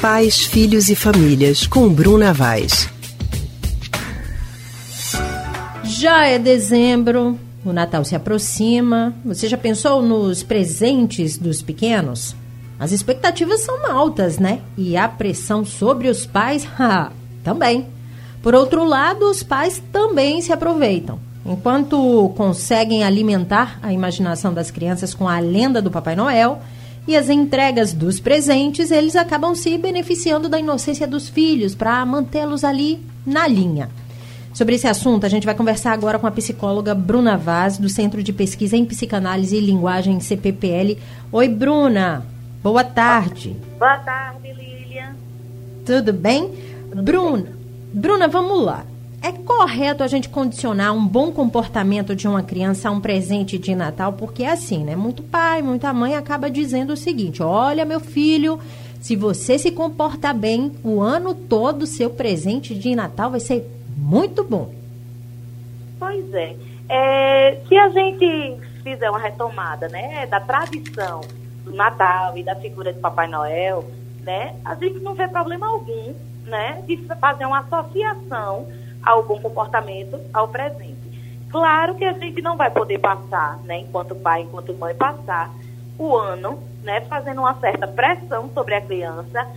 Pais, Filhos e Famílias, com Bruna Vaz. Já é dezembro, o Natal se aproxima. Você já pensou nos presentes dos pequenos? As expectativas são altas, né? E a pressão sobre os pais, também. Por outro lado, os pais também se aproveitam. Enquanto conseguem alimentar a imaginação das crianças com a lenda do Papai Noel e as entregas dos presentes, eles acabam se beneficiando da inocência dos filhos para mantê-los ali na linha. Sobre esse assunto, a gente vai conversar agora com a psicóloga Bruna Vaz, do Centro de Pesquisa em Psicanálise e Linguagem CPPL. Oi, Bruna. Boa tarde. Boa tarde, Lilian. Tudo bem? Tudo Bruna, bem. Bruna, vamos lá. É correto a gente condicionar um bom comportamento de uma criança a um presente de Natal? Porque é assim, né? Muito pai, muita mãe acaba dizendo o seguinte: olha, meu filho, se você se comportar bem, o ano todo seu presente de Natal vai ser muito bom. Pois é. é se a gente fizer uma retomada, né, da tradição do Natal e da figura de Papai Noel, né, a gente não vê problema algum, né, de fazer uma associação ao bom comportamento, ao presente. Claro que a gente não vai poder passar, né, enquanto pai, enquanto mãe, passar o ano, né, fazendo uma certa pressão sobre a criança,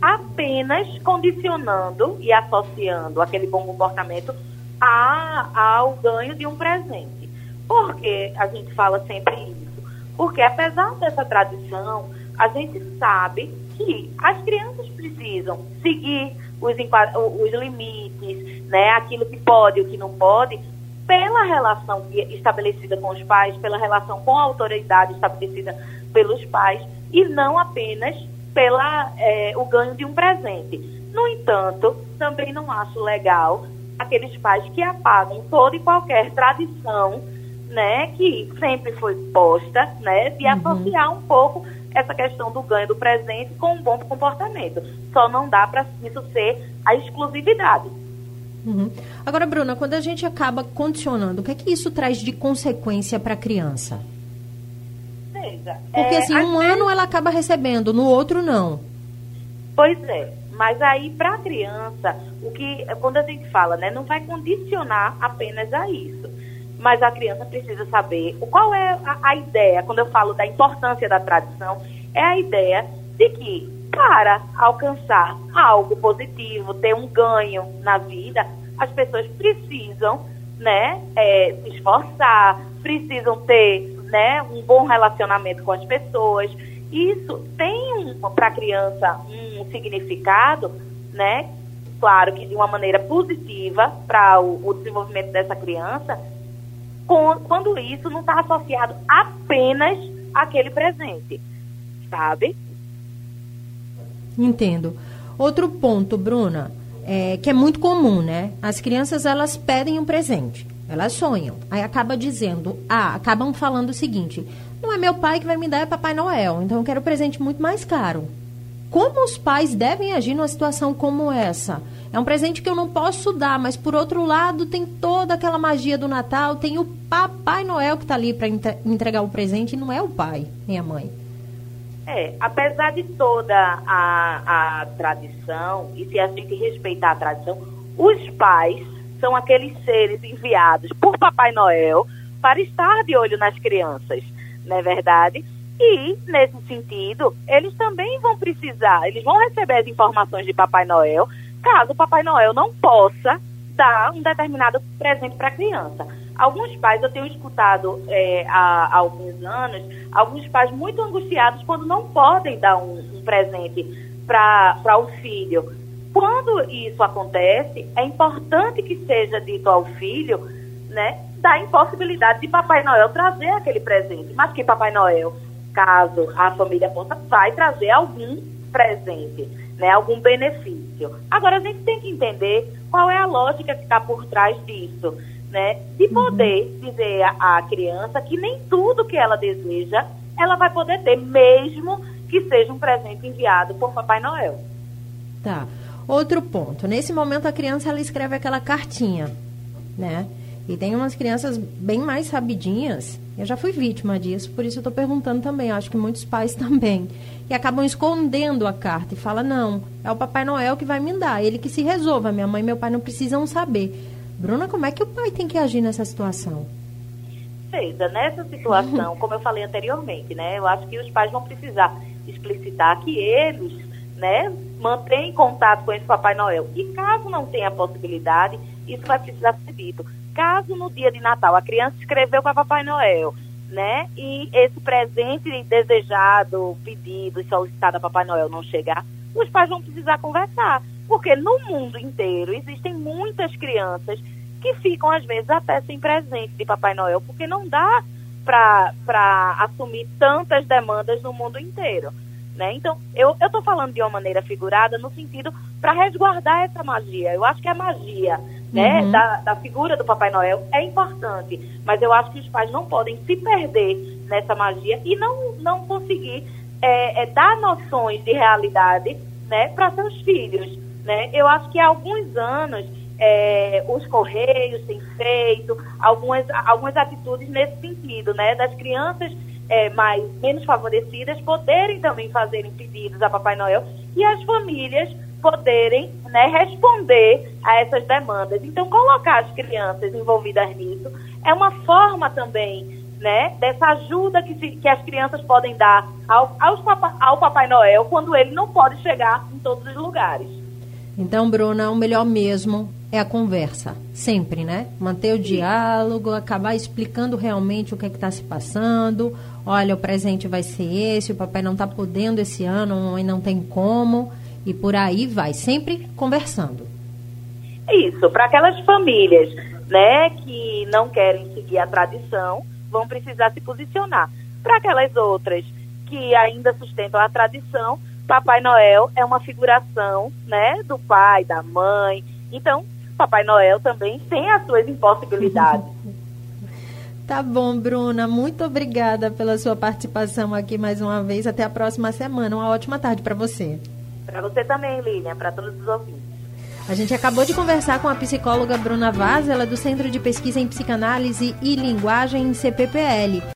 apenas condicionando e associando aquele bom comportamento a, ao ganho de um presente. Por que a gente fala sempre isso? Porque apesar dessa tradição, a gente sabe que as crianças precisam seguir os, os limites, né, aquilo que pode e o que não pode, pela relação estabelecida com os pais, pela relação com a autoridade estabelecida pelos pais, e não apenas pela é, o ganho de um presente. No entanto, também não acho legal aqueles pais que apagam toda e qualquer tradição, né, que sempre foi posta, né, de uhum. associar um pouco essa questão do ganho do presente com um bom comportamento. Só não dá para isso ser a exclusividade. Uhum. Agora, Bruna, quando a gente acaba condicionando, o que é que isso traz de consequência para a criança? Veja, Porque é, assim, um vezes... ano ela acaba recebendo, no outro não. Pois é, mas aí para a criança, o que quando a gente fala, né, não vai condicionar apenas a isso mas a criança precisa saber qual é a, a, ideia, quando eu falo da importância da tradição, é a ideia de que para alcançar algo positivo, ter um ganho na vida, as pessoas precisam né, é, se esforçar, precisam ter né, um bom relacionamento com as pessoas. Isso tem para a criança um significado, né? Claro que de uma maneira positiva para o, o desenvolvimento dessa criança, quando isso não está associado apenas àquele presente, sabe? Entendo. Outro ponto, Bruna, é, que é muito comum, né? As crianças elas pedem um presente, elas sonham, aí acaba dizendo, ah, acabam falando o seguinte: não é meu pai que vai me dar, é Papai Noel, então eu quero um presente muito mais caro. Como os pais devem agir numa situação como essa? É um presente que eu não posso dar, mas por outro lado tem toda aquela magia do Natal, tem o Papai Noel que está ali para entregar o presente e não é o pai nem a mãe. É, apesar de toda a, a tradição, e se a gente respeitar a tradição, os pais são aqueles seres enviados por Papai Noel para estar de olho nas crianças, não é verdade? E, nesse sentido, eles também vão precisar, eles vão receber as informações de Papai Noel, caso o Papai Noel não possa dar um determinado presente para a criança. Alguns pais, eu tenho escutado é, há, há, alguns anos, alguns pais muito angustiados quando não podem dar um, um presente para o filho. Quando isso acontece, é importante que seja dito ao filho, né, da impossibilidade de Papai Noel trazer aquele presente, mas que Papai Noel, caso a família possa, vai trazer algum presente né, algum benefício. Agora, a gente tem que entender qual é a lógica que está por trás disso, né? De poder uhum. dizer à criança que nem tudo que ela deseja ela vai poder ter, mesmo que seja um presente enviado por Papai Noel. Tá. Outro ponto. Nesse momento, a criança ela escreve aquela cartinha, né? E tem umas crianças bem mais sabidinhas. Eu já fui vítima disso, por isso eu estou perguntando também. Eu acho que muitos pais também. Que acabam escondendo a carta e fala não, é o Papai Noel que vai me dar, ele que se resolva. Minha mãe e meu pai não precisam saber. Bruna, como é que o pai tem que agir nessa situação? Veja, nessa situação, como eu falei anteriormente, né? Eu acho que os pais vão precisar explicitar que eles, né, mantêm contato com esse Papai Noel. E caso não tenha possibilidade, isso vai precisar ser dito. Caso no dia de Natal a criança escreveu para Papai Noel, né, e esse presente desejado, pedido e solicitado a Papai Noel não chegar, os pais vão precisar conversar. Porque no mundo inteiro existem muitas crianças que ficam, às vezes, até sem presente de Papai Noel, porque não dá para assumir tantas demandas no mundo inteiro. Né? Então, eu estou falando de uma maneira figurada no sentido para resguardar essa magia. Eu acho que a magia né, uhum. da, da figura do Papai Noel é importante, mas eu acho que os pais não podem se perder nessa magia e não, não conseguir é, é, dar noções de realidade né, para seus filhos. Né? Eu acho que há alguns anos é, os Correios têm feito algumas, algumas atitudes nesse sentido, né? Das crianças é, mais menos favorecidas poderem também fazerem pedidos a Papai Noel e as famílias poderem né, responder a essas demandas. Então, colocar as crianças envolvidas nisso é uma forma também né, dessa ajuda que, se, que as crianças podem dar ao, ao Papai Noel quando ele não pode chegar em todos os lugares. Então, Bruna, o melhor mesmo é a conversa, sempre, né? Manter o diálogo, acabar explicando realmente o que é está se passando. Olha, o presente vai ser esse, o papai não está podendo esse ano, e não tem como, e por aí vai, sempre conversando. Isso, para aquelas famílias, né, que não querem seguir a tradição, vão precisar se posicionar. Para aquelas outras que ainda sustentam a tradição, Papai Noel é uma figuração, né, do pai, da mãe. Então, Papai Noel também tem as suas impossibilidades. Tá bom, Bruna. Muito obrigada pela sua participação aqui mais uma vez. Até a próxima semana. Uma ótima tarde para você. Para você também, Lilian, para todos os ouvintes. A gente acabou de conversar com a psicóloga Bruna Vaz, ela é do Centro de Pesquisa em Psicanálise e Linguagem em CPPL.